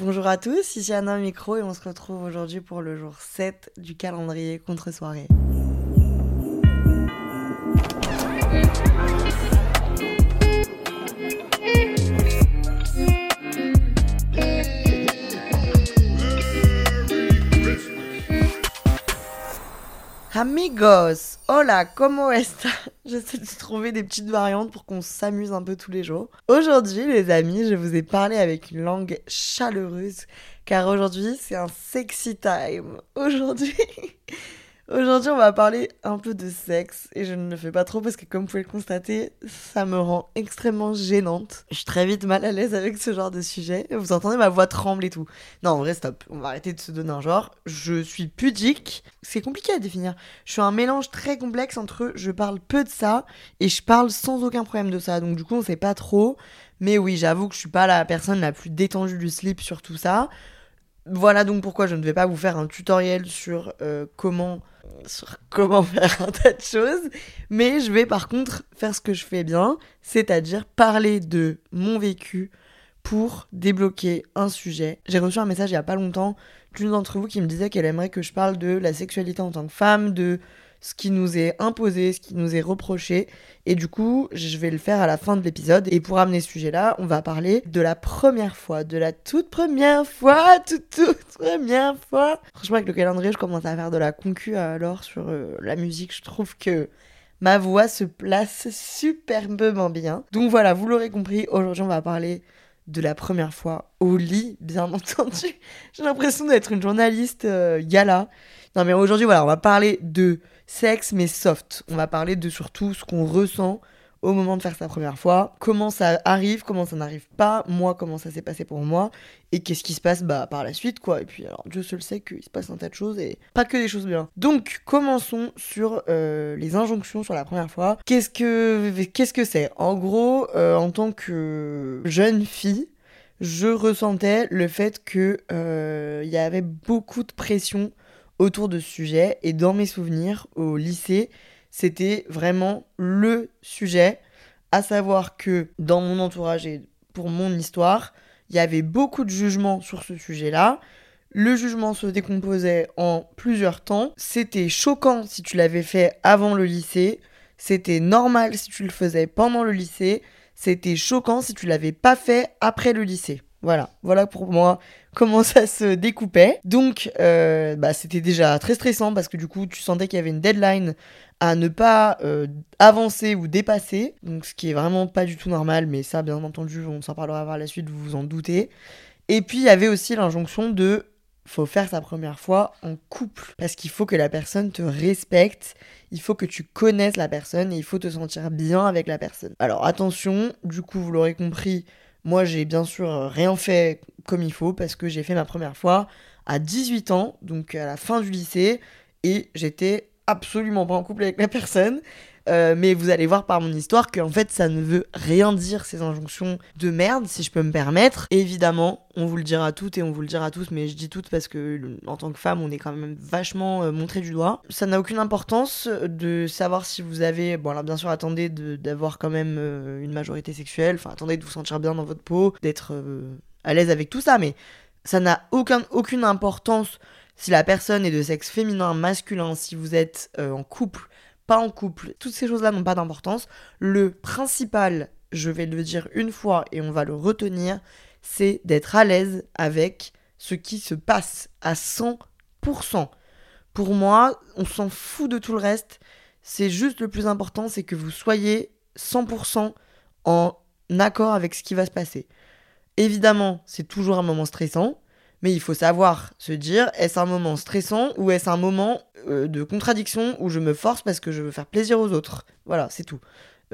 Bonjour à tous, ici Anna Micro et on se retrouve aujourd'hui pour le jour 7 du calendrier contre-soirée. Amigos, hola, ¿cómo está? J'essaie de trouver des petites variantes pour qu'on s'amuse un peu tous les jours. Aujourd'hui, les amis, je vous ai parlé avec une langue chaleureuse, car aujourd'hui, c'est un sexy time. Aujourd'hui, Aujourd'hui, on va parler un peu de sexe et je ne le fais pas trop parce que, comme vous pouvez le constater, ça me rend extrêmement gênante. Je suis très vite mal à l'aise avec ce genre de sujet. Vous entendez ma voix tremble et tout. Non, en vrai, stop. On va arrêter de se donner un genre. Je suis pudique. C'est compliqué à définir. Je suis un mélange très complexe entre je parle peu de ça et je parle sans aucun problème de ça. Donc, du coup, on sait pas trop. Mais oui, j'avoue que je suis pas la personne la plus détendue du slip sur tout ça. Voilà donc pourquoi je ne vais pas vous faire un tutoriel sur euh, comment sur comment faire un tas de choses, mais je vais par contre faire ce que je fais bien, c'est-à-dire parler de mon vécu pour débloquer un sujet. J'ai reçu un message il y a pas longtemps d'une d'entre vous qui me disait qu'elle aimerait que je parle de la sexualité en tant que femme, de ce qui nous est imposé, ce qui nous est reproché. Et du coup, je vais le faire à la fin de l'épisode. Et pour amener ce sujet-là, on va parler de la première fois, de la toute première fois, toute, toute première fois. Franchement, avec le calendrier, je commence à faire de la concu alors sur euh, la musique. Je trouve que ma voix se place superbement bien. Donc voilà, vous l'aurez compris, aujourd'hui, on va parler de la première fois au lit, bien entendu. J'ai l'impression d'être une journaliste euh, gala. Non mais aujourd'hui, voilà, on va parler de sexe, mais soft. On va parler de surtout ce qu'on ressent au moment de faire sa première fois, comment ça arrive, comment ça n'arrive pas, moi comment ça s'est passé pour moi, et qu'est-ce qui se passe bah, par la suite quoi. Et puis alors Dieu seul sait qu'il se passe un tas de choses et pas que des choses bien. Donc commençons sur euh, les injonctions sur la première fois. Qu'est-ce que c'est? En gros, euh, en tant que jeune fille, je ressentais le fait que euh, il y avait beaucoup de pression autour de ce sujet. Et dans mes souvenirs au lycée, c'était vraiment le sujet. À savoir que dans mon entourage et pour mon histoire, il y avait beaucoup de jugements sur ce sujet-là. Le jugement se décomposait en plusieurs temps. C'était choquant si tu l'avais fait avant le lycée. C'était normal si tu le faisais pendant le lycée. C'était choquant si tu l'avais pas fait après le lycée. Voilà, voilà pour moi comment ça se découpait. Donc, euh, bah, c'était déjà très stressant parce que du coup, tu sentais qu'il y avait une deadline à ne pas euh, avancer ou dépasser. Donc, ce qui est vraiment pas du tout normal, mais ça, bien entendu, on s'en parlera par la suite, vous vous en doutez. Et puis, il y avait aussi l'injonction de faut faire sa première fois en couple parce qu'il faut que la personne te respecte, il faut que tu connaisses la personne et il faut te sentir bien avec la personne. Alors attention, du coup vous l'aurez compris, moi, j'ai bien sûr euh, rien fait comme il faut parce que j'ai fait ma première fois à 18 ans, donc à la fin du lycée, et j'étais absolument pas en couple avec la personne. Euh, mais vous allez voir par mon histoire qu'en fait ça ne veut rien dire ces injonctions de merde si je peux me permettre. évidemment, on vous le dira toutes et on vous le dira tous, mais je dis toutes parce que en tant que femme on est quand même vachement euh, montré du doigt. Ça n'a aucune importance de savoir si vous avez, bon alors bien sûr attendez d'avoir quand même euh, une majorité sexuelle, enfin attendez de vous sentir bien dans votre peau, d'être à l'aise avec tout ça, mais ça n'a aucun, aucune importance si la personne est de sexe féminin, masculin, si vous êtes en couple, pas en couple, toutes ces choses-là n'ont pas d'importance. Le principal, je vais le dire une fois et on va le retenir, c'est d'être à l'aise avec ce qui se passe à 100%. Pour moi, on s'en fout de tout le reste. C'est juste le plus important, c'est que vous soyez 100% en accord avec ce qui va se passer. Évidemment, c'est toujours un moment stressant. Mais il faut savoir se dire, est-ce un moment stressant ou est-ce un moment euh, de contradiction où je me force parce que je veux faire plaisir aux autres? Voilà, c'est tout.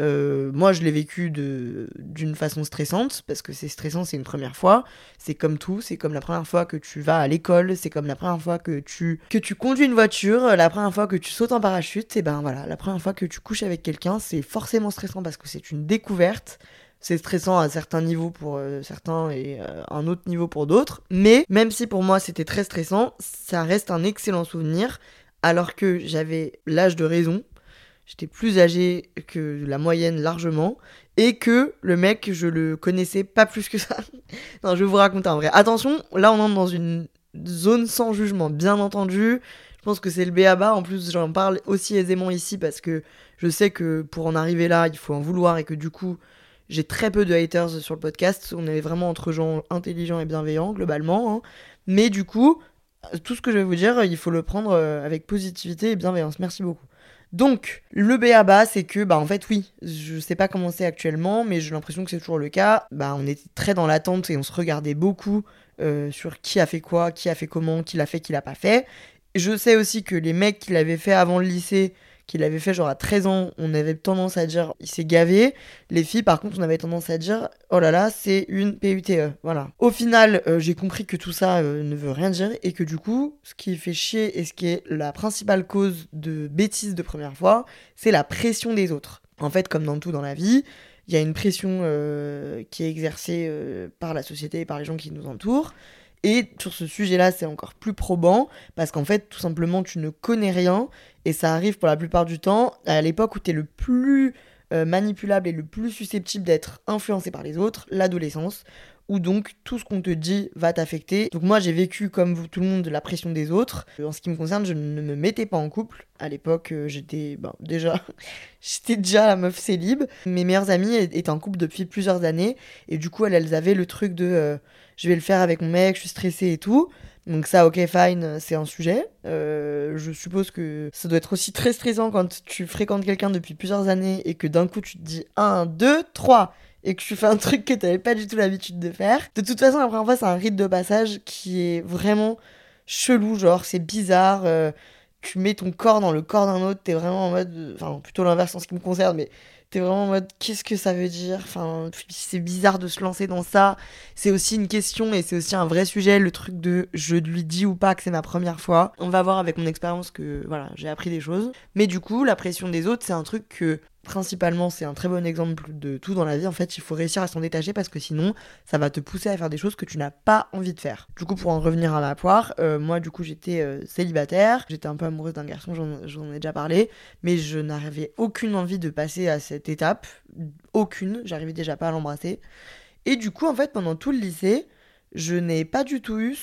Euh, moi, je l'ai vécu d'une façon stressante, parce que c'est stressant, c'est une première fois. C'est comme tout, c'est comme la première fois que tu vas à l'école, c'est comme la première fois que tu, que tu conduis une voiture, la première fois que tu sautes en parachute, et ben voilà, la première fois que tu couches avec quelqu'un, c'est forcément stressant parce que c'est une découverte c'est stressant à certains niveaux pour euh, certains et euh, un autre niveau pour d'autres. Mais même si pour moi c'était très stressant, ça reste un excellent souvenir. Alors que j'avais l'âge de raison, j'étais plus âgée que la moyenne largement, et que le mec, je le connaissais pas plus que ça. non, je vais vous raconter en vrai. Attention, là on entre dans une zone sans jugement, bien entendu. Je pense que c'est le béaba. En plus, j'en parle aussi aisément ici parce que je sais que pour en arriver là, il faut en vouloir et que du coup, j'ai très peu de haters sur le podcast. On est vraiment entre gens intelligents et bienveillants, globalement. Hein. Mais du coup, tout ce que je vais vous dire, il faut le prendre euh, avec positivité et bienveillance. Merci beaucoup. Donc, le BABA, c'est que, bah en fait, oui, je sais pas comment c'est actuellement, mais j'ai l'impression que c'est toujours le cas. Bah, on était très dans l'attente et on se regardait beaucoup euh, sur qui a fait quoi, qui a fait comment, qui l'a fait, qui l'a pas fait. Je sais aussi que les mecs qui l'avaient fait avant le lycée, qu'il avait fait genre à 13 ans, on avait tendance à dire il s'est gavé. Les filles, par contre, on avait tendance à dire oh là là, c'est une PUTE. Voilà. Au final, euh, j'ai compris que tout ça euh, ne veut rien dire et que du coup, ce qui fait chier et ce qui est la principale cause de bêtises de première fois, c'est la pression des autres. En fait, comme dans tout dans la vie, il y a une pression euh, qui est exercée par la société et par les gens qui nous entourent. Et sur ce sujet-là, c'est encore plus probant parce qu'en fait, tout simplement, tu ne connais rien et ça arrive pour la plupart du temps à l'époque où tu es le plus euh, manipulable et le plus susceptible d'être influencé par les autres, l'adolescence, où donc tout ce qu'on te dit va t'affecter. Donc moi j'ai vécu comme tout le monde la pression des autres. En ce qui me concerne, je ne me mettais pas en couple. À l'époque, euh, j'étais ben, déjà j'étais déjà la meuf célib. Mes meilleures amies étaient en couple depuis plusieurs années et du coup elles, elles avaient le truc de euh, je vais le faire avec mon mec, je suis stressée et tout. Donc ça, ok, fine, c'est un sujet. Euh, je suppose que ça doit être aussi très stressant quand tu fréquentes quelqu'un depuis plusieurs années et que d'un coup tu te dis 1, 2, 3 et que tu fais un truc que tu n'avais pas du tout l'habitude de faire. De toute façon, la première fois, c'est un rite de passage qui est vraiment chelou, genre c'est bizarre. Euh, tu mets ton corps dans le corps d'un autre, t'es vraiment en mode... Enfin, plutôt l'inverse en ce qui me concerne, mais T'es vraiment en mode qu'est-ce que ça veut dire? Enfin, c'est bizarre de se lancer dans ça. C'est aussi une question et c'est aussi un vrai sujet, le truc de je lui dis ou pas que c'est ma première fois. On va voir avec mon expérience que voilà, j'ai appris des choses. Mais du coup, la pression des autres, c'est un truc que principalement, c'est un très bon exemple de tout dans la vie. En fait, il faut réussir à s'en détacher parce que sinon, ça va te pousser à faire des choses que tu n'as pas envie de faire. Du coup, pour en revenir à ma poire, euh, moi, du coup, j'étais euh, célibataire. J'étais un peu amoureuse d'un garçon, j'en ai déjà parlé. Mais je n'avais aucune envie de passer à cette étape. Aucune. J'arrivais déjà pas à l'embrasser. Et du coup, en fait, pendant tout le lycée, je n'ai pas du tout eu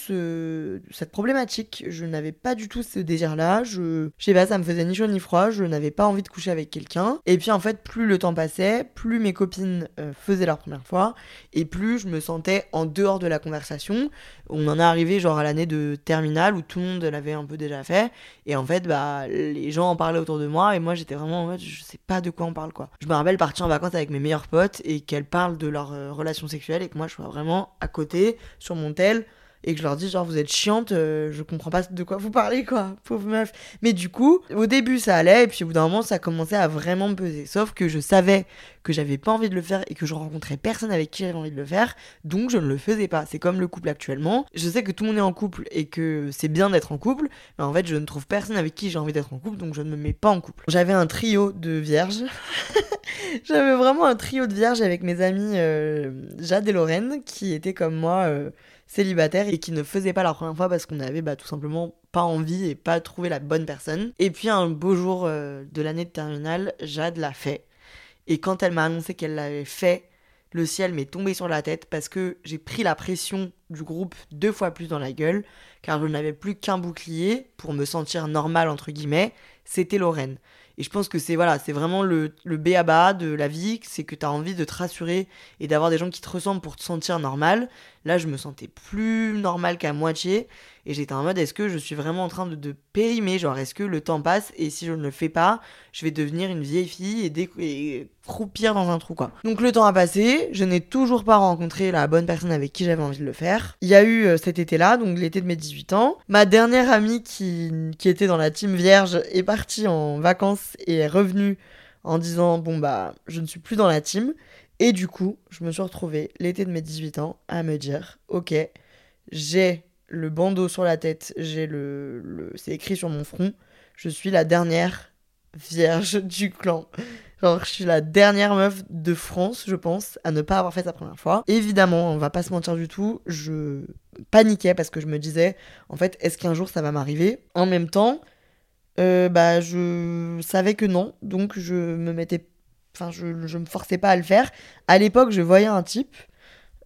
cette problématique. Je n'avais pas du tout ce désir-là. Je... je sais pas, ça me faisait ni chaud ni froid. Je n'avais pas envie de coucher avec quelqu'un. Et puis en fait, plus le temps passait, plus mes copines euh, faisaient leur première fois, et plus je me sentais en dehors de la conversation. On en est arrivé genre à l'année de terminale où tout le monde l'avait un peu déjà fait. Et en fait, bah, les gens en parlaient autour de moi, et moi j'étais vraiment en mode, je sais pas de quoi on parle quoi. Je me rappelle partir en vacances avec mes meilleurs potes et qu'elles parlent de leur euh, relation sexuelle et que moi je sois vraiment à côté sur mon tel et que je leur dis genre vous êtes chiante, euh, je comprends pas de quoi vous parlez quoi, pauvre meuf. Mais du coup, au début ça allait et puis au bout d'un moment ça commençait à vraiment me peser. Sauf que je savais que j'avais pas envie de le faire et que je rencontrais personne avec qui j'avais envie de le faire, donc je ne le faisais pas. C'est comme le couple actuellement. Je sais que tout le monde est en couple et que c'est bien d'être en couple, mais en fait je ne trouve personne avec qui j'ai envie d'être en couple, donc je ne me mets pas en couple. J'avais un trio de vierges. j'avais vraiment un trio de vierges avec mes amis euh, Jade et Lorraine qui étaient comme moi. Euh, célibataires et qui ne faisaient pas la première fois parce qu'on avait bah, tout simplement pas envie et pas trouvé la bonne personne. Et puis un beau jour euh, de l'année de terminale, Jade l'a fait. Et quand elle m'a annoncé qu'elle l'avait fait, le ciel m'est tombé sur la tête parce que j'ai pris la pression du groupe deux fois plus dans la gueule, car je n'avais plus qu'un bouclier pour me sentir normal entre guillemets, c'était Lorraine. Et je pense que c'est voilà, c'est vraiment le, le de la vie, c'est que tu as envie de te rassurer et d'avoir des gens qui te ressemblent pour te sentir normal. Là, je me sentais plus normal qu'à moitié. Et j'étais en mode, est-ce que je suis vraiment en train de, périmer? Genre, est-ce que le temps passe? Et si je ne le fais pas, je vais devenir une vieille fille et, et croupir dans un trou, quoi. Donc, le temps a passé. Je n'ai toujours pas rencontré la bonne personne avec qui j'avais envie de le faire. Il y a eu euh, cet été-là, donc l'été de mes 18 ans. Ma dernière amie qui, qui était dans la team vierge est partie en vacances et est revenue en disant, bon, bah, je ne suis plus dans la team. Et du coup, je me suis retrouvée l'été de mes 18 ans à me dire, ok, j'ai le bandeau sur la tête, j'ai le, c'est écrit sur mon front, je suis la dernière vierge du clan. Genre, je suis la dernière meuf de France, je pense, à ne pas avoir fait sa première fois. Évidemment, on va pas se mentir du tout, je paniquais parce que je me disais, en fait, est-ce qu'un jour ça va m'arriver? En même temps, euh, bah, je savais que non, donc je me mettais. Enfin, je, je me forçais pas à le faire. À l'époque, je voyais un type.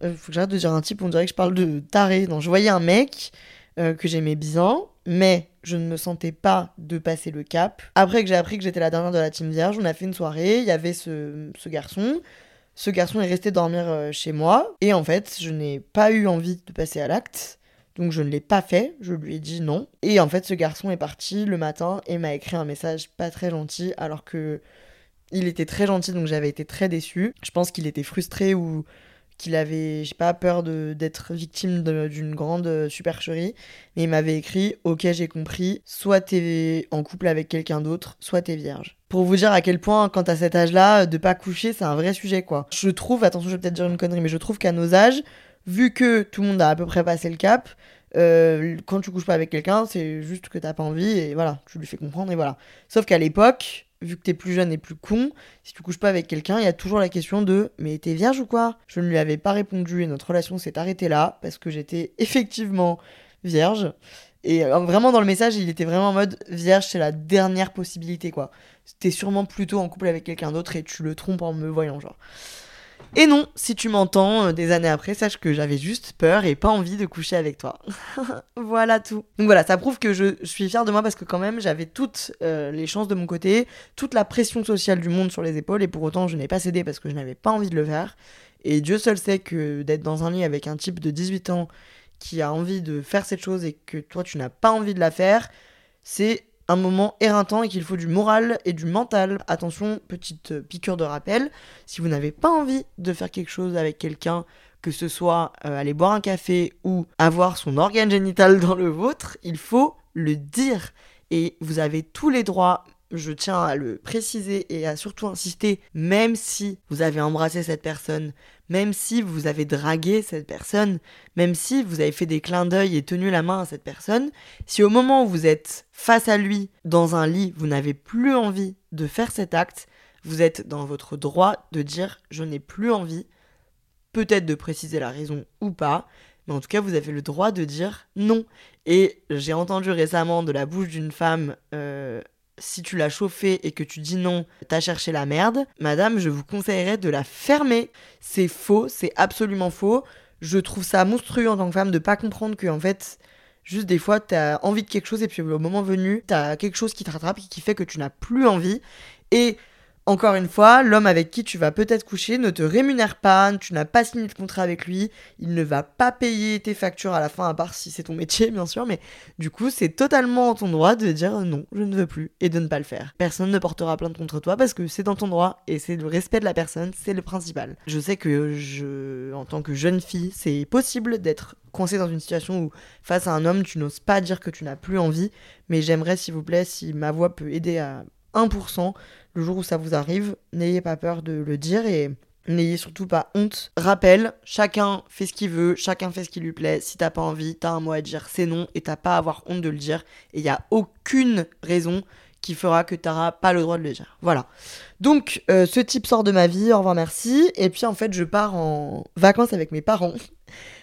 Euh, faut que j'arrête de dire un type, on dirait que je parle de taré. Non, je voyais un mec euh, que j'aimais bien, mais je ne me sentais pas de passer le cap. Après que j'ai appris que j'étais la dernière de la team vierge, on a fait une soirée, il y avait ce, ce garçon. Ce garçon est resté dormir euh, chez moi, et en fait, je n'ai pas eu envie de passer à l'acte. Donc je ne l'ai pas fait, je lui ai dit non. Et en fait, ce garçon est parti le matin et m'a écrit un message pas très gentil, alors que il était très gentil, donc j'avais été très déçue. Je pense qu'il était frustré ou qu'il avait, j'ai pas, peur d'être victime d'une grande euh, supercherie. Mais il m'avait écrit Ok, j'ai compris, soit t'es en couple avec quelqu'un d'autre, soit t'es vierge. Pour vous dire à quel point, quand à cet âge-là, de pas coucher, c'est un vrai sujet, quoi. Je trouve, attention, je vais peut-être dire une connerie, mais je trouve qu'à nos âges, vu que tout le monde a à peu près passé le cap, euh, quand tu couches pas avec quelqu'un, c'est juste que t'as pas envie et voilà, tu lui fais comprendre et voilà. Sauf qu'à l'époque, vu que t'es plus jeune et plus con, si tu couches pas avec quelqu'un, il y a toujours la question de mais t'es vierge ou quoi? Je ne lui avais pas répondu et notre relation s'est arrêtée là parce que j'étais effectivement vierge. Et euh, vraiment dans le message, il était vraiment en mode vierge, c'est la dernière possibilité quoi. T'es sûrement plutôt en couple avec quelqu'un d'autre et tu le trompes en me voyant genre. Et non, si tu m'entends euh, des années après, sache que j'avais juste peur et pas envie de coucher avec toi. voilà tout. Donc voilà, ça prouve que je, suis fière de moi parce que quand même j'avais toutes euh, les chances de mon côté, toute la pression sociale du monde sur les épaules et pour autant je n'ai pas cédé parce que je n'avais pas envie de le faire. Et Dieu seul sait que d'être dans un lit avec un type de 18 ans qui a envie de faire cette chose et que toi tu n'as pas envie de la faire, c'est un moment éreintant et qu'il faut du moral et du mental. Attention, petite euh, piqûre de rappel, si vous n'avez pas envie de faire quelque chose avec quelqu'un, que ce soit euh, aller boire un café ou avoir son organe génital dans le vôtre, il faut le dire. Et vous avez tous les droits, je tiens à le préciser et à surtout insister, même si vous avez embrassé cette personne, même si vous avez dragué cette personne, même si vous avez fait des clins d'œil et tenu la main à cette personne, si au moment où vous êtes face à lui dans un lit, vous n'avez plus envie de faire cet acte, vous êtes dans votre droit de dire je n'ai plus envie, peut-être de préciser la raison ou pas, mais en tout cas vous avez le droit de dire non. Et j'ai entendu récemment de la bouche d'une femme, euh, si tu l'as chauffée et que tu dis non, t'as cherché la merde, madame, je vous conseillerais de la fermer. C'est faux, c'est absolument faux. Je trouve ça monstrueux en tant que femme de pas comprendre que en fait, juste des fois, t'as envie de quelque chose et puis au moment venu, t'as quelque chose qui te rattrape et qui fait que tu n'as plus envie. Et encore une fois, l'homme avec qui tu vas peut-être coucher ne te rémunère pas, tu n'as pas signé de contrat avec lui, il ne va pas payer tes factures à la fin, à part si c'est ton métier, bien sûr, mais du coup, c'est totalement ton droit de dire non, je ne veux plus, et de ne pas le faire. Personne ne portera plainte contre toi parce que c'est dans ton droit, et c'est le respect de la personne, c'est le principal. Je sais que je, en tant que jeune fille, c'est possible d'être coincé dans une situation où, face à un homme, tu n'oses pas dire que tu n'as plus envie, mais j'aimerais, s'il vous plaît, si ma voix peut aider à 1%, le jour où ça vous arrive, n'ayez pas peur de le dire et n'ayez surtout pas honte. Rappel, chacun fait ce qu'il veut, chacun fait ce qui lui plaît. Si t'as pas envie, t'as un mot à dire, c'est non, et t'as pas à avoir honte de le dire. Et il y a aucune raison qui fera que t'auras pas le droit de le dire. Voilà. Donc, euh, ce type sort de ma vie, au revoir, merci. Et puis, en fait, je pars en vacances avec mes parents.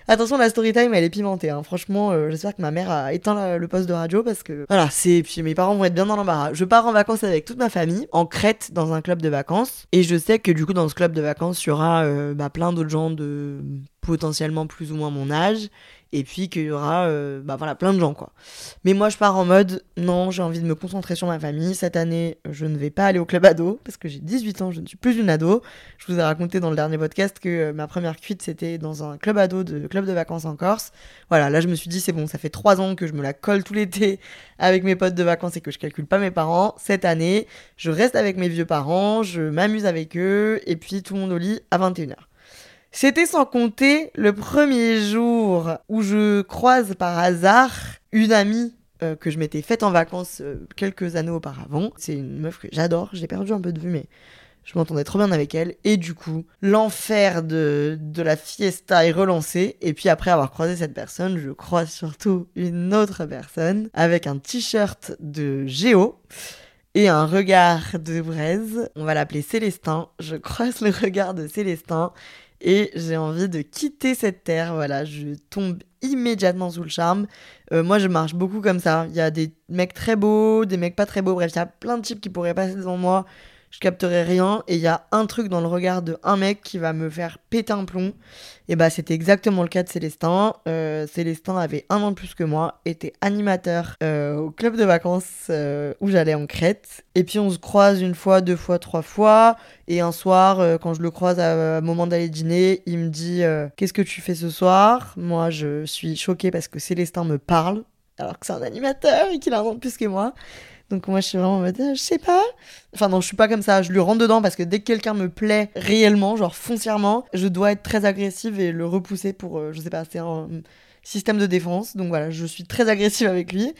Attention, la story time, elle est pimentée. hein. Franchement, euh, j'espère que ma mère a éteint le poste de radio parce que voilà, c'est. Puis mes parents vont être bien dans l'embarras. Je pars en vacances avec toute ma famille, en Crète, dans un club de vacances. Et je sais que du coup, dans ce club de vacances, il y aura euh, bah, plein d'autres gens de potentiellement plus ou moins mon âge. Et puis qu'il y aura euh, bah, voilà, plein de gens, quoi. Mais moi, je pars en mode non, j'ai envie de me concentrer sur ma famille. Cette année, je ne vais pas aller au club ado parce que j'ai 18 ans, je ne suis plus une ado. Je vous ai raconté dans le dernier podcast que euh, ma première cuite, c'était dans un club ado de club de vacances en Corse. Voilà, là, je me suis dit, c'est bon, ça fait 3 ans que je me la colle tout l'été avec mes potes de vacances et que je calcule pas mes parents. Cette année, je reste avec mes vieux parents, je m'amuse avec eux et puis tout le monde au lit à 21h. C'était sans compter le premier jour où je croise par hasard une amie euh, que je m'étais faite en vacances euh, quelques années auparavant. C'est une meuf que j'adore, j'ai perdu un peu de vue, mais je m'entendais trop bien avec elle. Et du coup, l'enfer de, de la fiesta est relancé. Et puis après avoir croisé cette personne, je croise surtout une autre personne avec un t-shirt de Géo et un regard de braise. On va l'appeler Célestin. Je croise le regard de Célestin. Et j'ai envie de quitter cette terre. Voilà, je tombe immédiatement sous le charme. Euh, moi, je marche beaucoup comme ça. Il y a des mecs très beaux, des mecs pas très beaux. Bref, il y a plein de types qui pourraient passer devant moi je capterai rien et il y a un truc dans le regard de un mec qui va me faire péter un plomb. Et bah c'était exactement le cas de Célestin. Euh, Célestin avait un an de plus que moi, était animateur euh, au club de vacances euh, où j'allais en Crète. Et puis on se croise une fois, deux fois, trois fois. Et un soir, quand je le croise à, un moment d'aller dîner, il me dit Qu'est-ce que tu fais ce soir? Moi je suis choquée parce que Célestin me parle alors que c'est un animateur et qu'il a un an de plus que moi. Donc moi je suis vraiment en mode, euh, je sais pas. Enfin non, je suis pas comme ça, je lui rentre dedans parce que dès que quelqu'un me plaît réellement, genre foncièrement, je dois être très agressive et le repousser pour, euh, je sais pas, c'est un système de défense. Donc voilà, je suis très agressive avec lui.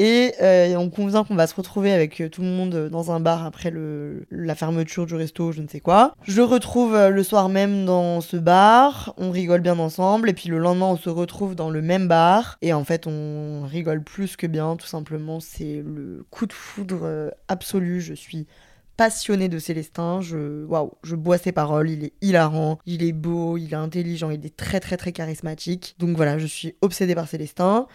Et euh, on convient qu'on va se retrouver avec euh, tout le monde euh, dans un bar après le, la fermeture du resto, je ne sais quoi. Je retrouve le soir même dans ce bar, on rigole bien ensemble, et puis le lendemain on se retrouve dans le même bar, et en fait on rigole plus que bien, tout simplement c'est le coup de foudre absolu, je suis passionnée de Célestin, je waouh, je bois ses paroles, il est hilarant, il est beau, il est intelligent, il est très très très charismatique. Donc voilà, je suis obsédée par Célestin.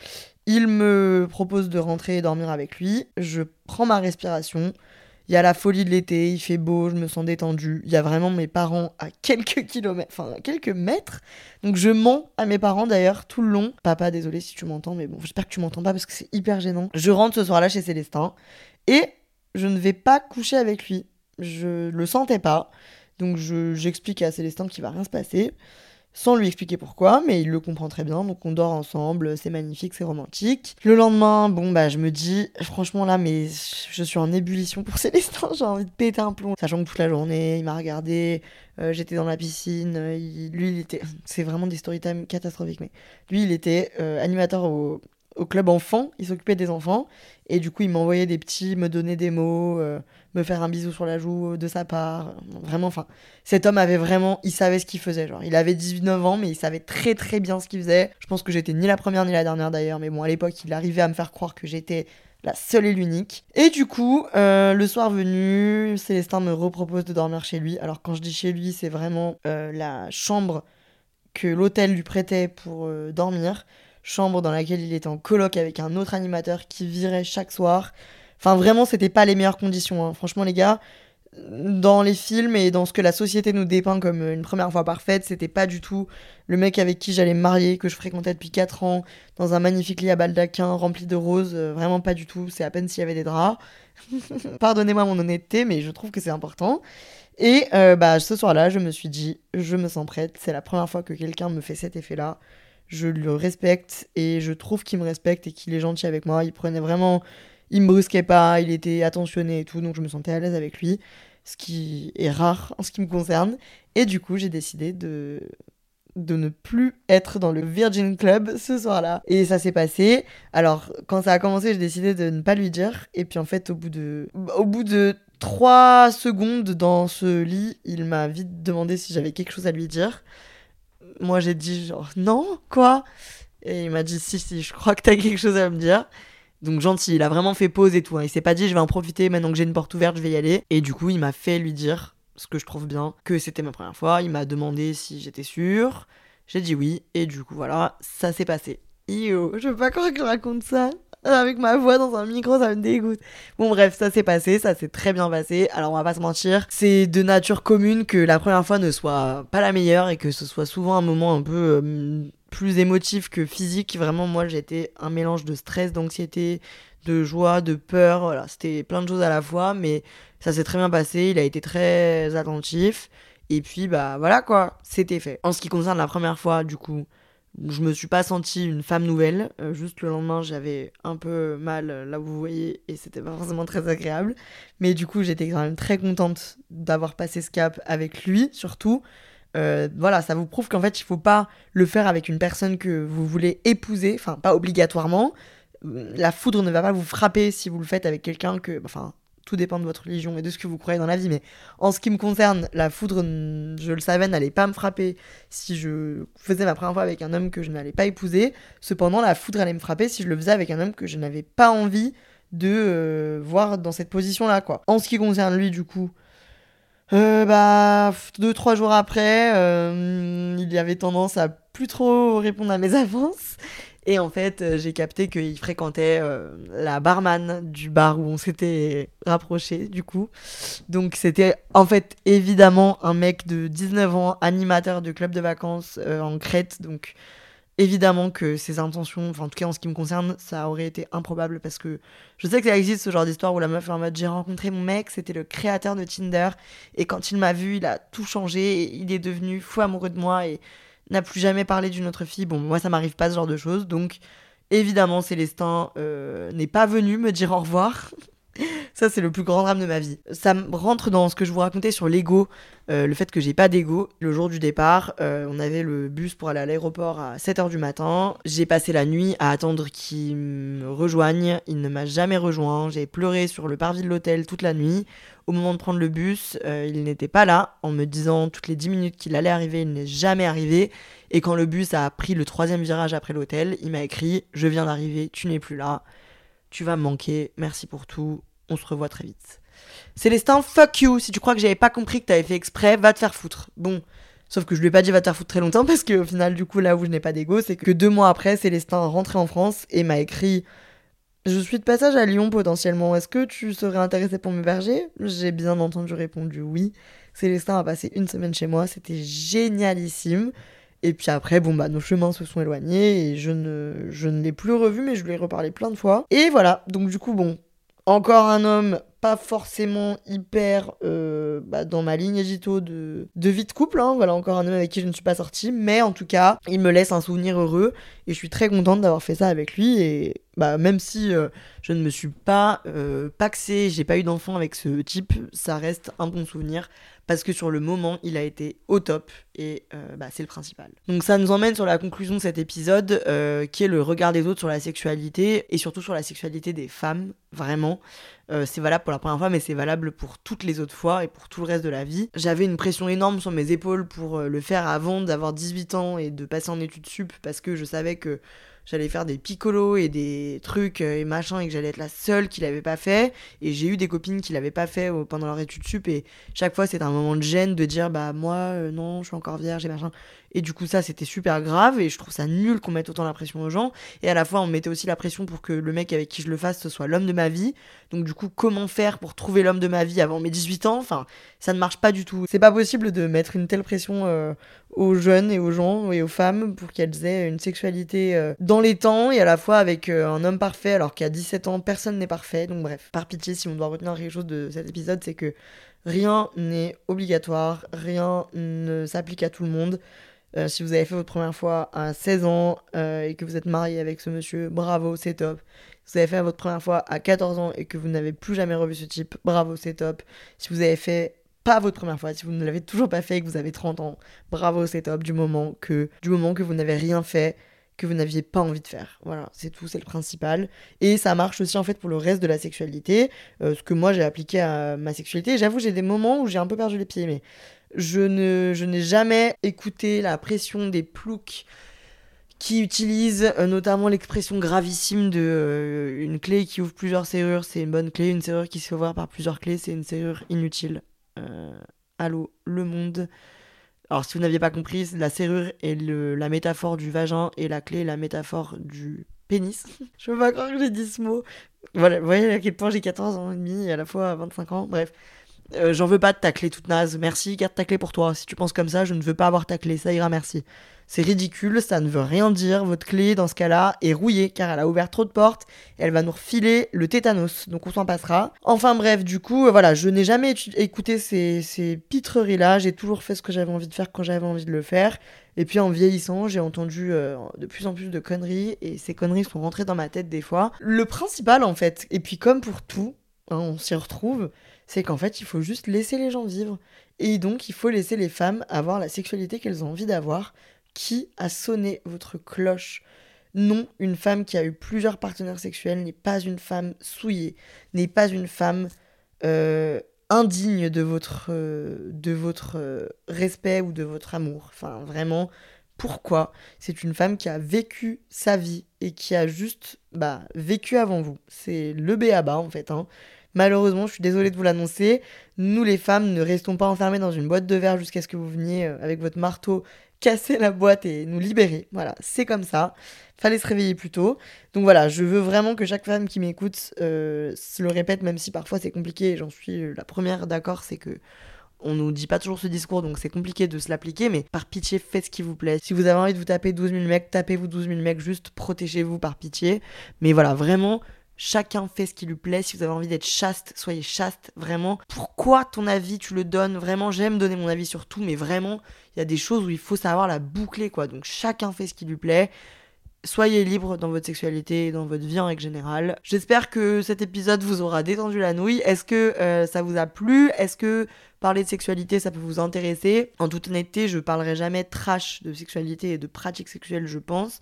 Il me propose de rentrer et dormir avec lui. Je prends ma respiration. Il y a la folie de l'été, il fait beau, je me sens détendue. Il y a vraiment mes parents à quelques kilomètres, enfin quelques mètres. Donc je mens à mes parents d'ailleurs tout le long. Papa, désolé si tu m'entends, mais bon, j'espère que tu m'entends pas parce que c'est hyper gênant. Je rentre ce soir-là chez Célestin et je ne vais pas coucher avec lui. Je le sentais pas. Donc j'explique à Célestin qu'il va rien se passer sans lui expliquer pourquoi, mais il le comprend très bien, donc on dort ensemble, c'est magnifique, c'est romantique. Le lendemain, bon bah je me dis, franchement là, mais je suis en ébullition pour Célestin, j'ai envie de péter un plomb. Sachant que toute la journée, il m'a regardé, euh, j'étais dans la piscine, lui il était, c'est vraiment des story time catastrophiques, mais lui il était euh, animateur au, au club enfant, il s'occupait des enfants, et du coup il m'envoyait des petits, me donnait des mots, euh, me faire un bisou sur la joue de sa part. Vraiment, enfin, cet homme avait vraiment, il savait ce qu'il faisait. Genre, il avait 19 ans, mais il savait très très bien ce qu'il faisait. Je pense que j'étais ni la première ni la dernière d'ailleurs, mais bon, à l'époque, il arrivait à me faire croire que j'étais la seule et l'unique. Et du coup, euh, le soir venu, Célestin me repropose de dormir chez lui. Alors quand je dis chez lui, c'est vraiment euh, la chambre que l'hôtel lui prêtait pour euh, dormir. Chambre dans laquelle il était en coloc avec un autre animateur qui virait chaque soir. Enfin, vraiment, c'était pas les meilleures conditions. Hein. Franchement, les gars, dans les films et dans ce que la société nous dépeint comme une première fois parfaite, c'était pas du tout le mec avec qui j'allais me marier, que je fréquentais depuis 4 ans, dans un magnifique lit à baldaquin rempli de roses. Euh, vraiment pas du tout. C'est à peine s'il y avait des draps. Pardonnez-moi mon honnêteté, mais je trouve que c'est important. Et euh, bah, ce soir-là, je me suis dit, je me sens prête. C'est la première fois que quelqu'un me fait cet effet-là. Je le respecte et je trouve qu'il me respecte et qu'il est gentil avec moi. Il prenait vraiment il me brusquait pas, il était attentionné et tout, donc je me sentais à l'aise avec lui, ce qui est rare en ce qui me concerne. Et du coup, j'ai décidé de de ne plus être dans le Virgin Club ce soir-là. Et ça s'est passé. Alors, quand ça a commencé, j'ai décidé de ne pas lui dire. Et puis en fait, au bout de, au bout de 3 secondes dans ce lit, il m'a vite demandé si j'avais quelque chose à lui dire. Moi, j'ai dit genre non, quoi? Et il m'a dit si, si, je crois que t'as quelque chose à me dire. Donc gentil, il a vraiment fait pause et tout. Hein. Il s'est pas dit je vais en profiter maintenant que j'ai une porte ouverte, je vais y aller. Et du coup, il m'a fait lui dire, ce que je trouve bien, que c'était ma première fois. Il m'a demandé si j'étais sûre. J'ai dit oui. Et du coup, voilà, ça s'est passé. Yo, je veux pas croire raconte ça. Avec ma voix dans un micro, ça me dégoûte. Bon, bref, ça s'est passé, ça s'est très bien passé. Alors, on va pas se mentir, c'est de nature commune que la première fois ne soit pas la meilleure et que ce soit souvent un moment un peu euh, plus émotif que physique. Vraiment, moi, j'étais un mélange de stress, d'anxiété, de joie, de peur. Voilà, c'était plein de choses à la fois, mais ça s'est très bien passé. Il a été très attentif. Et puis, bah voilà quoi, c'était fait. En ce qui concerne la première fois, du coup, je me suis pas sentie une femme nouvelle. Euh, juste le lendemain, j'avais un peu mal, là où vous voyez, et c'était pas forcément très agréable. Mais du coup, j'étais quand même très contente d'avoir passé ce cap avec lui, surtout. Euh, voilà, ça vous prouve qu'en fait, il faut pas le faire avec une personne que vous voulez épouser, enfin, pas obligatoirement. La foudre ne va pas vous frapper si vous le faites avec quelqu'un que. Enfin, tout dépend de votre religion et de ce que vous croyez dans la vie, mais en ce qui me concerne, la foudre, je le savais, n'allait pas me frapper si je faisais ma première fois avec un homme que je n'allais pas épouser. Cependant, la foudre allait me frapper si je le faisais avec un homme que je n'avais pas envie de euh, voir dans cette position-là, quoi. En ce qui concerne lui, du coup, Euh, bah, deux, trois jours après, euh, il y avait tendance à plus trop répondre à mes avances. Et en fait, euh, j'ai capté qu'il fréquentait la barman du bar où on s'était rapproché, du coup. Donc, c'était en fait évidemment un mec de 19 ans, animateur de club de vacances en Crète. Donc, Évidemment que ses intentions, enfin en tout cas en ce qui me concerne, ça aurait été improbable parce que je sais que ça existe ce genre d'histoire où la meuf est en mode j'ai rencontré mon mec, c'était le créateur de Tinder et quand il m'a vu, il a tout changé et il est devenu fou amoureux de moi et n'a plus jamais parlé d'une autre fille. Bon, moi ça m'arrive pas ce genre de choses donc évidemment Célestin euh, n'est pas venu me dire au revoir. Ça, c'est le plus grand drame de ma vie. Ça rentre dans ce que je vous racontais sur l'ego, euh, le fait que j'ai pas d'ego. Le jour du départ, euh, on avait le bus pour aller à l'aéroport à 7h du matin. J'ai passé la nuit à attendre qu'il me rejoigne. Il ne m'a jamais rejoint. J'ai pleuré sur le parvis de l'hôtel toute la nuit. Au moment de prendre le bus, euh, il n'était pas là, en me disant toutes les 10 minutes qu'il allait arriver, il n'est jamais arrivé. Et quand le bus a pris le troisième virage après l'hôtel, il m'a écrit Je viens d'arriver, tu n'es plus là tu vas me manquer, merci pour tout, on se revoit très vite. Célestin, fuck you, si tu crois que j'avais pas compris que t'avais fait exprès, va te faire foutre. Bon, sauf que je lui ai pas dit va te faire foutre très longtemps parce qu'au final, du coup, là où je n'ai pas d'ego, c'est que deux mois après, Célestin rentré en France et m'a écrit Je suis de passage à Lyon potentiellement, est-ce que tu serais intéressé pour m'héberger J'ai bien entendu répondu oui. Célestin a passé une semaine chez moi, c'était génialissime. Et puis après, bon, bah, nos chemins se sont éloignés et je ne, je ne l'ai plus revu, mais je lui ai reparlé plein de fois. Et voilà, donc du coup, bon, encore un homme pas forcément hyper euh, bah, dans ma ligne de, de vie de couple. Hein. Voilà, encore un homme avec qui je ne suis pas sortie. Mais en tout cas, il me laisse un souvenir heureux. Et je suis très contente d'avoir fait ça avec lui. Et bah, même si euh, je ne me suis pas euh, paxée, j'ai pas eu d'enfant avec ce type, ça reste un bon souvenir parce que sur le moment, il a été au top et euh, bah, c'est le principal. Donc ça nous emmène sur la conclusion de cet épisode euh, qui est le regard des autres sur la sexualité et surtout sur la sexualité des femmes, vraiment. C'est valable pour la première fois mais c'est valable pour toutes les autres fois et pour tout le reste de la vie. J'avais une pression énorme sur mes épaules pour le faire avant d'avoir 18 ans et de passer en études sup parce que je savais que j'allais faire des picolos et des trucs euh, et machin et que j'allais être la seule qui l'avait pas fait. Et j'ai eu des copines qui l'avaient pas fait euh, pendant leur étude sup. Et chaque fois c'était un moment de gêne de dire bah moi euh, non je suis encore vierge et machin. Et du coup ça c'était super grave. Et je trouve ça nul qu'on mette autant la pression aux gens. Et à la fois on mettait aussi la pression pour que le mec avec qui je le fasse soit l'homme de ma vie. Donc du coup comment faire pour trouver l'homme de ma vie avant mes 18 ans? Enfin ça ne marche pas du tout. C'est pas possible de mettre une telle pression aux jeunes et aux gens et aux femmes pour qu'elles aient une sexualité euh, dans les temps et à la fois avec euh, un homme parfait alors qu'à 17 ans personne n'est parfait. Donc bref, par pitié si on doit retenir quelque chose de cet épisode c'est que rien n'est obligatoire, rien ne s'applique à tout le monde. Euh, si vous avez fait votre première fois à 16 ans et que vous êtes marié avec ce monsieur, bravo, c'est top. Si vous avez fait votre première fois à 14 ans et que vous n'avez plus jamais revu ce type, bravo, c'est top. Si vous avez fait pas votre première fois, si vous ne l'avez toujours pas fait et que vous avez 30 ans, bravo, c'est top du moment que du moment que vous n'avez rien fait que vous n'aviez pas envie de faire. Voilà, c'est tout, c'est le principal. Et ça marche aussi en fait pour le reste de la sexualité, euh, ce que moi j'ai appliqué à ma sexualité. J'avoue, j'ai des moments où j'ai un peu perdu les pieds, mais je ne, je n'ai jamais écouté la pression des ploucs qui utilisent euh, notamment l'expression gravissime de euh, une clé qui ouvre plusieurs serrures, c'est une bonne clé, une serrure qui se fait par plusieurs clés, c'est une serrure inutile. Euh, allô, le monde. Alors, si vous n'aviez pas compris, la serrure est le, la métaphore du vagin et la clé est la métaphore du pénis. Je veux pas croire que j'ai dit ce mot. Voilà, vous voyez à quel point j'ai 14 ans et demi et à la fois 25 ans. Bref. Euh, j'en veux pas de ta clé toute naze. Merci, garde ta clé pour toi. Si tu penses comme ça, je ne veux pas avoir ta clé. Ça ira, merci. C'est ridicule, ça ne veut rien dire. Votre clé, dans ce cas-là, est rouillée car elle a ouvert trop de portes et elle va nous refiler le tétanos. Donc on s'en passera. Enfin bref, du coup, euh, voilà, je n'ai jamais écouté ces, ces pitreries-là. J'ai toujours fait ce que j'avais envie de faire quand j'avais envie de le faire. Et puis en vieillissant, j'ai entendu euh, de plus en plus de conneries et ces conneries sont rentrées dans ma tête des fois. Le principal en fait, et puis comme pour tout, hein, on s'y retrouve, c'est qu'en fait il faut juste laisser les gens vivre. Et donc il faut laisser les femmes avoir la sexualité qu'elles ont envie d'avoir qui a sonné votre cloche? Non, une femme qui a eu plusieurs partenaires sexuels n'est pas une femme souillée, n'est pas une femme euh, indigne de votre, euh, euh, respect ou de votre amour. Enfin, vraiment, pourquoi? C'est une femme qui a vécu sa vie et qui a juste bah, vécu avant vous. C'est le béaba en fait. Hein. Malheureusement, je suis désolée de vous l'annoncer, nous les femmes ne restons pas enfermées dans une boîte de verre jusqu'à ce que vous veniez euh, avec votre marteau casser la boîte et nous libérer. Voilà, c'est comme ça. Fallait se réveiller plus tôt. Donc voilà, je veux vraiment que chaque femme qui m'écoute euh, se le répète, même si parfois c'est compliqué. J'en suis la première d'accord, c'est que on nous dit pas toujours ce discours, donc c'est compliqué de se l'appliquer, mais par pitié, faites ce qui vous plaît. Si vous avez envie de vous taper 12 000 mecs, tapez-vous 12 000 mecs, juste protégez-vous par pitié. Mais voilà, vraiment, chacun fait ce qui lui plaît. Si vous avez envie d'être chaste, soyez chaste, vraiment. Pourquoi ton avis, tu le donnes? Vraiment, j'aime donner mon avis sur tout, mais vraiment, il y a des choses où il faut savoir la boucler, quoi. Donc chacun fait ce qui lui plaît. Soyez libre dans votre sexualité et dans votre vie en règle générale. J'espère que cet épisode vous aura détendu la nouille. Est-ce que euh, ça vous a plu? Est-ce que parler de sexualité ça peut vous intéresser? En toute honnêteté, je parlerai jamais trash de sexualité et de pratiques sexuelles, je pense.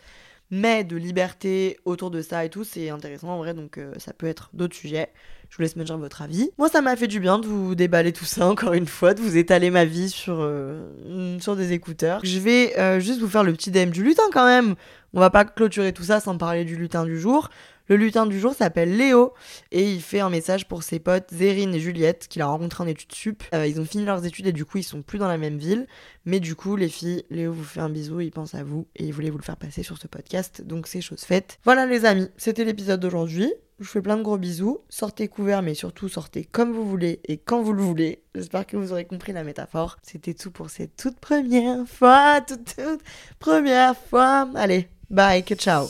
Mais de liberté autour de ça et tout, c'est intéressant en vrai, donc euh, ça peut être d'autres sujets. Je vous laisse me dire votre avis. Moi, ça m'a fait du bien de vous déballer tout ça encore une fois, de vous étaler ma vie sur, euh, sur des écouteurs. Je vais euh, juste vous faire le petit DM du lutin quand même. On va pas clôturer tout ça sans parler du lutin du jour. Le lutin du jour s'appelle Léo et il fait un message pour ses potes Zérine et Juliette qu'il a rencontré en études sup. Euh, ils ont fini leurs études et du coup ils sont plus dans la même ville. Mais du coup les filles, Léo vous fait un bisou, il pense à vous et il voulait vous le faire passer sur ce podcast. Donc c'est chose faite. Voilà les amis, c'était l'épisode d'aujourd'hui. Je vous fais plein de gros bisous. Sortez couverts, mais surtout sortez comme vous voulez et quand vous le voulez. J'espère que vous aurez compris la métaphore. C'était tout pour cette toute première fois, toute, toute première fois. Allez, bye, que ciao.